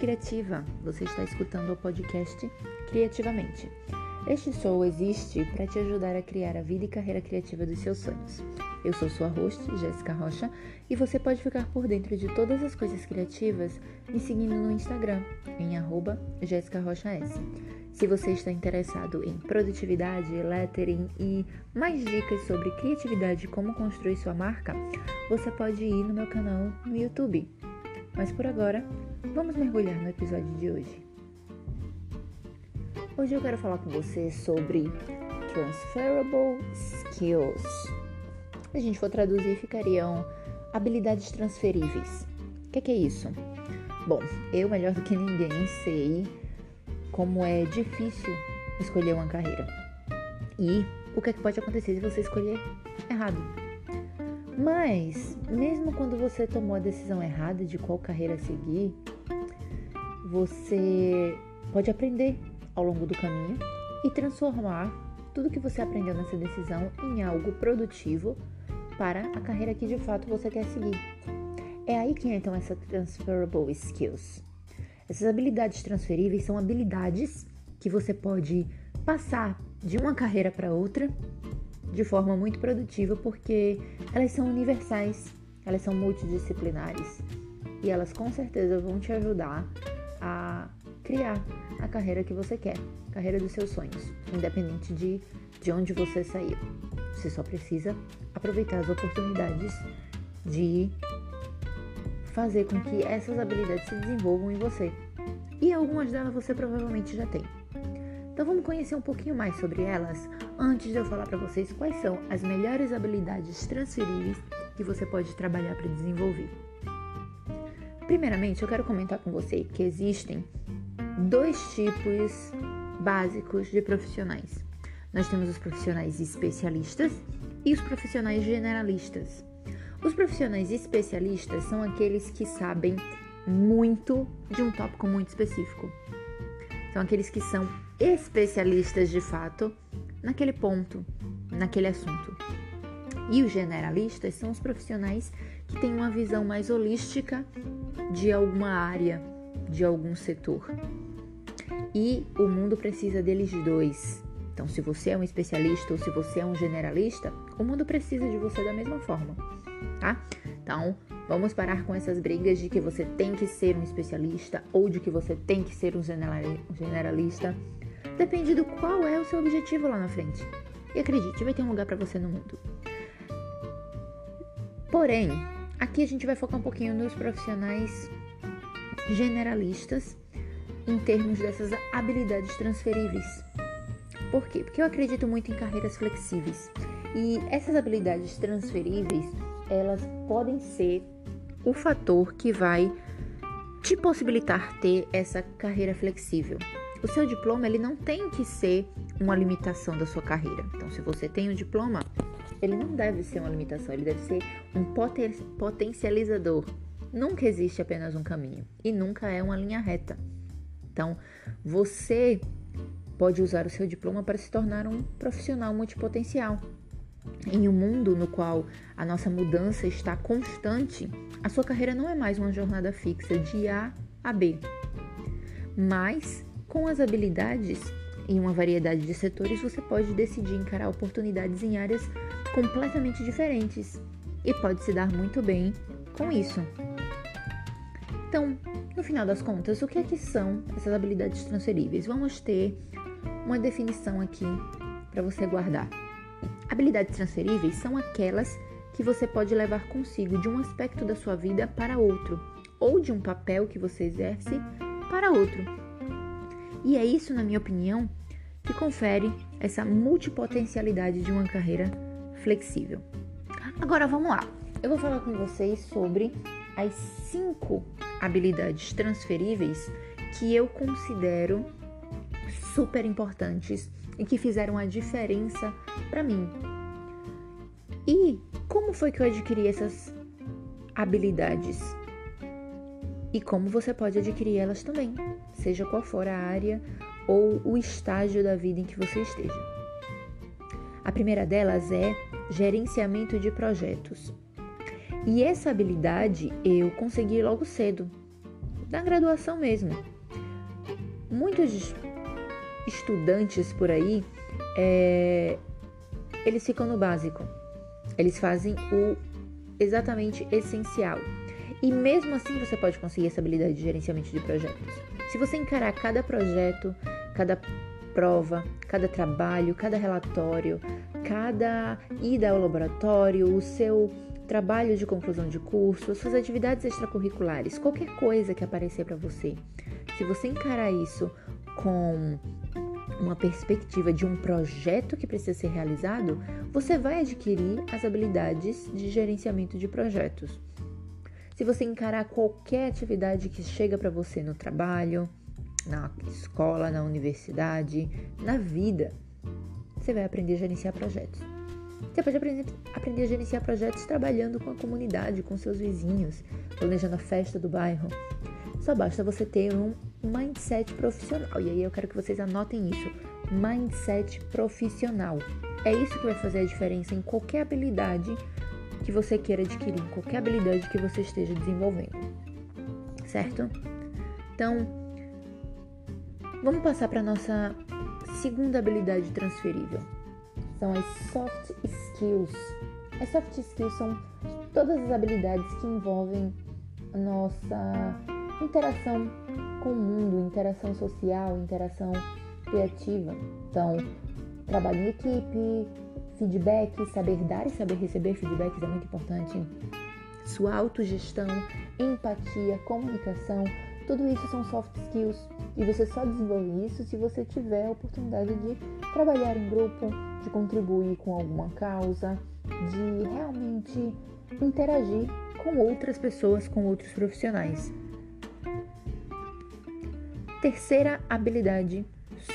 criativa. Você está escutando o podcast Criativamente. Este show existe para te ajudar a criar a vida e carreira criativa dos seus sonhos. Eu sou sua host, Jéssica Rocha, e você pode ficar por dentro de todas as coisas criativas me seguindo no Instagram, em arroba. Se você está interessado em produtividade, lettering e mais dicas sobre criatividade e como construir sua marca, você pode ir no meu canal no YouTube. Mas por agora, vamos mergulhar no episódio de hoje. Hoje eu quero falar com você sobre transferable skills. A gente for traduzir, ficariam habilidades transferíveis. O que, é que é isso? Bom, eu melhor do que ninguém sei como é difícil escolher uma carreira. E o que, é que pode acontecer se você escolher errado. Mas, mesmo quando você tomou a decisão errada de qual carreira seguir, você pode aprender ao longo do caminho e transformar tudo que você aprendeu nessa decisão em algo produtivo para a carreira que de fato você quer seguir. É aí que entram essas transferable skills. Essas habilidades transferíveis são habilidades que você pode passar de uma carreira para outra de forma muito produtiva porque elas são universais, elas são multidisciplinares e elas com certeza vão te ajudar a criar a carreira que você quer, a carreira dos seus sonhos, independente de, de onde você saiu. Você só precisa aproveitar as oportunidades de fazer com que essas habilidades se desenvolvam em você. E algumas delas você provavelmente já tem. Então vamos conhecer um pouquinho mais sobre elas antes de eu falar para vocês quais são as melhores habilidades transferíveis que você pode trabalhar para desenvolver. Primeiramente, eu quero comentar com você que existem dois tipos básicos de profissionais. Nós temos os profissionais especialistas e os profissionais generalistas. Os profissionais especialistas são aqueles que sabem muito de um tópico muito específico. São aqueles que são especialistas de fato naquele ponto, naquele assunto. E os generalistas são os profissionais que têm uma visão mais holística de alguma área, de algum setor. E o mundo precisa deles dois. Então, se você é um especialista ou se você é um generalista, o mundo precisa de você da mesma forma tá? Então, vamos parar com essas brigas de que você tem que ser um especialista ou de que você tem que ser um generalista. Depende do qual é o seu objetivo lá na frente. E acredite, vai ter um lugar para você no mundo. Porém, aqui a gente vai focar um pouquinho nos profissionais generalistas em termos dessas habilidades transferíveis. Por quê? Porque eu acredito muito em carreiras flexíveis. E essas habilidades transferíveis elas podem ser o fator que vai te possibilitar ter essa carreira flexível. O seu diploma ele não tem que ser uma limitação da sua carreira. Então, se você tem um diploma, ele não deve ser uma limitação, ele deve ser um poten potencializador. Nunca existe apenas um caminho e nunca é uma linha reta. Então, você pode usar o seu diploma para se tornar um profissional multipotencial. Em um mundo no qual a nossa mudança está constante, a sua carreira não é mais uma jornada fixa de A a B. Mas, com as habilidades em uma variedade de setores, você pode decidir encarar oportunidades em áreas completamente diferentes e pode se dar muito bem com isso. Então, no final das contas, o que é que são essas habilidades transferíveis? Vamos ter uma definição aqui para você guardar. Habilidades transferíveis são aquelas que você pode levar consigo de um aspecto da sua vida para outro, ou de um papel que você exerce para outro. E é isso, na minha opinião, que confere essa multipotencialidade de uma carreira flexível. Agora vamos lá. Eu vou falar com vocês sobre as cinco habilidades transferíveis que eu considero super importantes e que fizeram a diferença para mim. E como foi que eu adquiri essas habilidades? E como você pode adquirir elas também, seja qual for a área ou o estágio da vida em que você esteja. A primeira delas é gerenciamento de projetos. E essa habilidade eu consegui logo cedo, da graduação mesmo. Muitos estudantes por aí, é, eles ficam no básico. Eles fazem o exatamente essencial. E mesmo assim você pode conseguir essa habilidade de gerenciamento de projetos. Se você encarar cada projeto, cada prova, cada trabalho, cada relatório, cada ida ao laboratório, o seu trabalho de conclusão de curso, suas atividades extracurriculares, qualquer coisa que aparecer para você. Se você encarar isso com uma perspectiva de um projeto que precisa ser realizado, você vai adquirir as habilidades de gerenciamento de projetos. Se você encarar qualquer atividade que chega para você no trabalho, na escola, na universidade, na vida, você vai aprender a gerenciar projetos. Você pode aprender, a gerenciar projetos trabalhando com a comunidade, com seus vizinhos, planejando a festa do bairro. Só basta você ter um mindset profissional. E aí eu quero que vocês anotem isso: mindset profissional. É isso que vai fazer a diferença em qualquer habilidade que você queira adquirir, qualquer habilidade que você esteja desenvolvendo. Certo? Então, vamos passar para nossa segunda habilidade transferível. São as soft skills. As soft skills são todas as habilidades que envolvem a nossa interação com o mundo, interação social, interação criativa. Então, trabalho em equipe, feedback, saber dar e saber receber feedbacks é muito importante. Sua autogestão, empatia, comunicação, tudo isso são soft skills e você só desenvolve isso se você tiver a oportunidade de trabalhar em grupo, de contribuir com alguma causa, de realmente interagir com outras pessoas, com outros profissionais. Terceira habilidade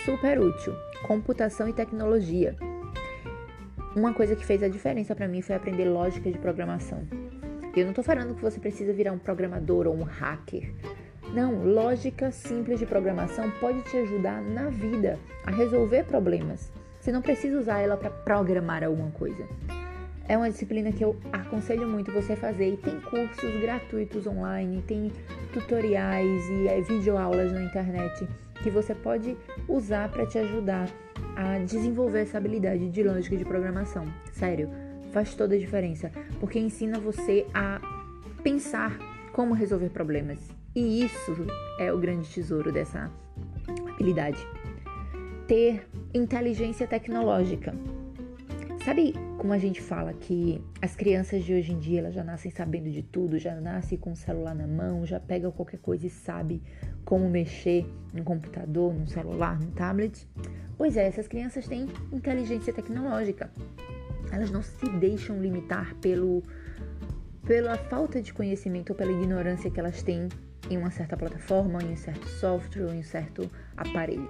super útil: computação e tecnologia. Uma coisa que fez a diferença para mim foi aprender lógica de programação. Eu não estou falando que você precisa virar um programador ou um hacker. Não, lógica simples de programação pode te ajudar na vida a resolver problemas. Você não precisa usar ela para programar alguma coisa. É uma disciplina que eu aconselho muito você fazer e tem cursos gratuitos online, tem tutoriais e é, videoaulas na internet que você pode usar para te ajudar a desenvolver essa habilidade de lógica de programação. Sério, faz toda a diferença, porque ensina você a pensar como resolver problemas. E isso é o grande tesouro dessa habilidade. Ter inteligência tecnológica. Sabe como a gente fala que as crianças de hoje em dia elas já nascem sabendo de tudo, já nascem com o celular na mão, já pegam qualquer coisa e sabe como mexer no computador, no celular, no tablet? Pois é, essas crianças têm inteligência tecnológica. Elas não se deixam limitar pelo pela falta de conhecimento ou pela ignorância que elas têm em uma certa plataforma, em um certo software em um certo aparelho.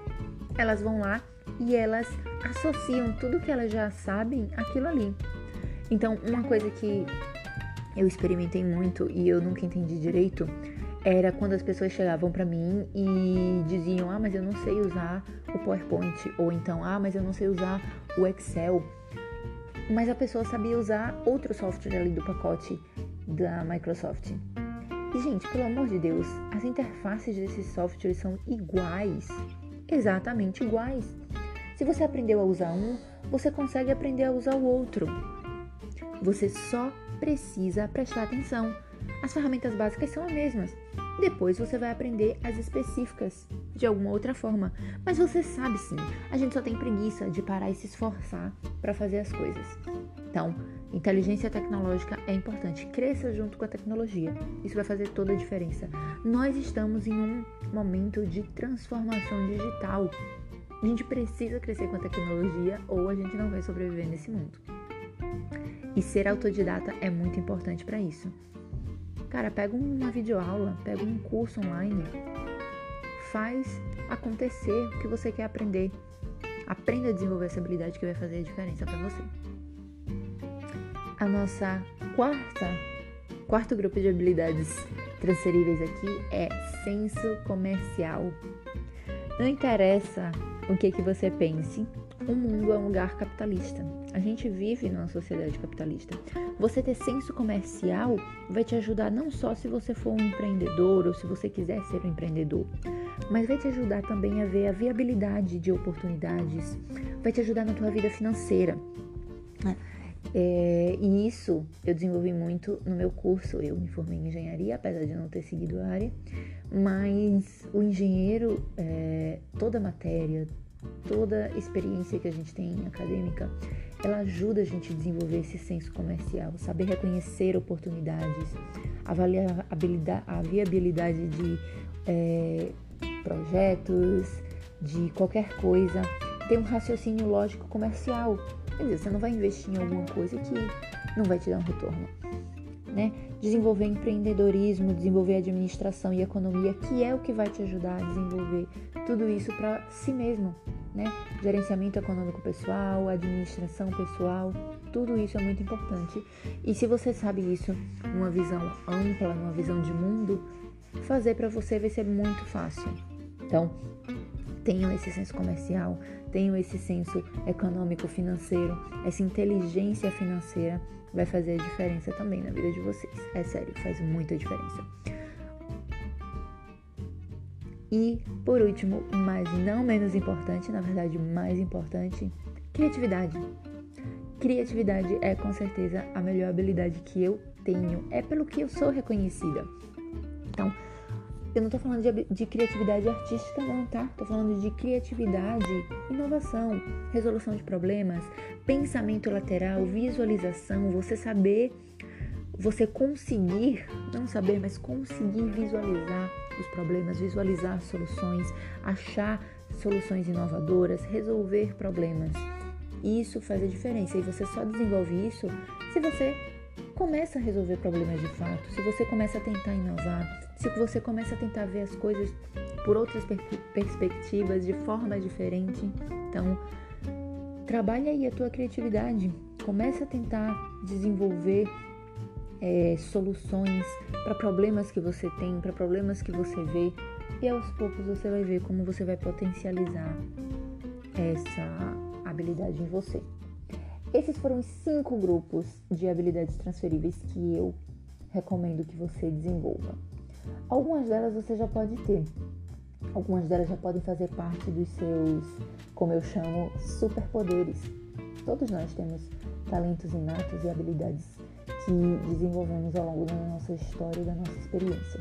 Elas vão lá e elas associam tudo que elas já sabem aquilo ali. Então, uma coisa que eu experimentei muito e eu nunca entendi direito era quando as pessoas chegavam para mim e diziam: "Ah, mas eu não sei usar o PowerPoint" ou então: "Ah, mas eu não sei usar o Excel". Mas a pessoa sabia usar outro software ali do pacote da Microsoft. E gente, pelo amor de Deus, as interfaces desses softwares são iguais exatamente iguais. Se você aprendeu a usar um, você consegue aprender a usar o outro. Você só precisa prestar atenção. As ferramentas básicas são as mesmas. Depois você vai aprender as específicas de alguma outra forma. Mas você sabe sim, a gente só tem preguiça de parar e se esforçar para fazer as coisas. Então, inteligência tecnológica é importante. Cresça junto com a tecnologia. Isso vai fazer toda a diferença. Nós estamos em um momento de transformação digital. A gente precisa crescer com a tecnologia ou a gente não vai sobreviver nesse mundo. E ser autodidata é muito importante para isso. Cara, pega uma videoaula, pega um curso online, faz acontecer o que você quer aprender. Aprenda a desenvolver essa habilidade que vai fazer a diferença para você. Nossa quarta, quarto grupo de habilidades transferíveis aqui é senso comercial. Não interessa o que, que você pense o mundo é um lugar capitalista. A gente vive numa sociedade capitalista. Você ter senso comercial vai te ajudar não só se você for um empreendedor ou se você quiser ser um empreendedor, mas vai te ajudar também a ver a viabilidade de oportunidades, vai te ajudar na tua vida financeira. É, e isso eu desenvolvi muito no meu curso. Eu me formei em engenharia, apesar de não ter seguido a área, mas o engenheiro, é, toda matéria, toda experiência que a gente tem acadêmica, ela ajuda a gente a desenvolver esse senso comercial, saber reconhecer oportunidades, avaliar a, viabilidade de é, projetos, de qualquer coisa, ter um raciocínio lógico comercial. Quer dizer, você não vai investir em alguma coisa que não vai te dar um retorno. Né? Desenvolver empreendedorismo, desenvolver administração e economia, que é o que vai te ajudar a desenvolver tudo isso para si mesmo, né? Gerenciamento econômico pessoal, administração pessoal, tudo isso é muito importante. E se você sabe isso numa visão ampla, numa visão de mundo, fazer para você vai ser muito fácil. Então, tenham esse senso comercial, tenham esse senso econômico, financeiro, essa inteligência financeira vai fazer a diferença também na vida de vocês. É sério, faz muita diferença. E por último, mas não menos importante, na verdade mais importante, criatividade. Criatividade é com certeza a melhor habilidade que eu tenho, é pelo que eu sou reconhecida. Então, eu não tô falando de, de, criatividade artística, não, tá? Tô falando de criatividade, inovação, resolução de problemas, pensamento lateral, visualização, você saber, você conseguir, não saber, mas conseguir visualizar os problemas, visualizar soluções, achar soluções inovadoras, resolver problemas. Isso faz a diferença e você só desenvolve isso se você começa a resolver problemas de fato, se você começa a tentar inovar, se você começa a tentar ver as coisas por outras per perspectivas, de forma diferente. Então, trabalha aí a tua criatividade, começa a tentar desenvolver é, soluções para problemas que você tem, para problemas que você vê, e aos poucos você vai ver como você vai potencializar essa habilidade em você. Esses foram os cinco grupos de habilidades transferíveis que eu recomendo que você desenvolva. Algumas delas você já pode ter, algumas delas já podem fazer parte dos seus, como eu chamo, superpoderes. Todos nós temos talentos inatos e habilidades que desenvolvemos ao longo da nossa história e da nossa experiência.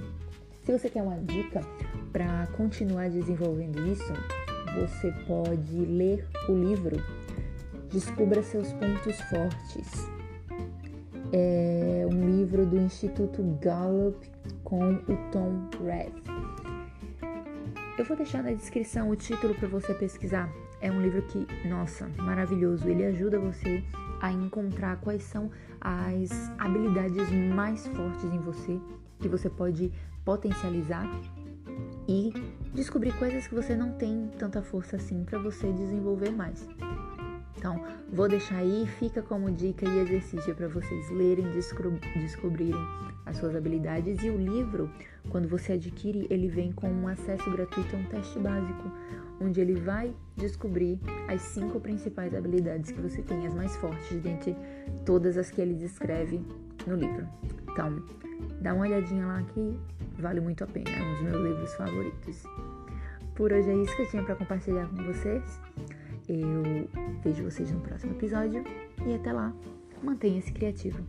Se você quer uma dica para continuar desenvolvendo isso, você pode ler o livro Descubra seus pontos fortes. É um livro do Instituto Gallup com o Tom Rath. Eu vou deixar na descrição o título para você pesquisar. É um livro que, nossa, maravilhoso. Ele ajuda você a encontrar quais são as habilidades mais fortes em você que você pode potencializar e descobrir coisas que você não tem tanta força assim para você desenvolver mais. Então, vou deixar aí, fica como dica e exercício para vocês lerem, descobrirem as suas habilidades. E o livro, quando você adquire, ele vem com um acesso gratuito a um teste básico, onde ele vai descobrir as cinco principais habilidades que você tem, as mais fortes dentre todas as que ele descreve no livro. Então, dá uma olhadinha lá que vale muito a pena, é um dos meus livros favoritos. Por hoje é isso que eu tinha para compartilhar com vocês. Eu vejo vocês no próximo episódio e até lá, mantenha-se criativo.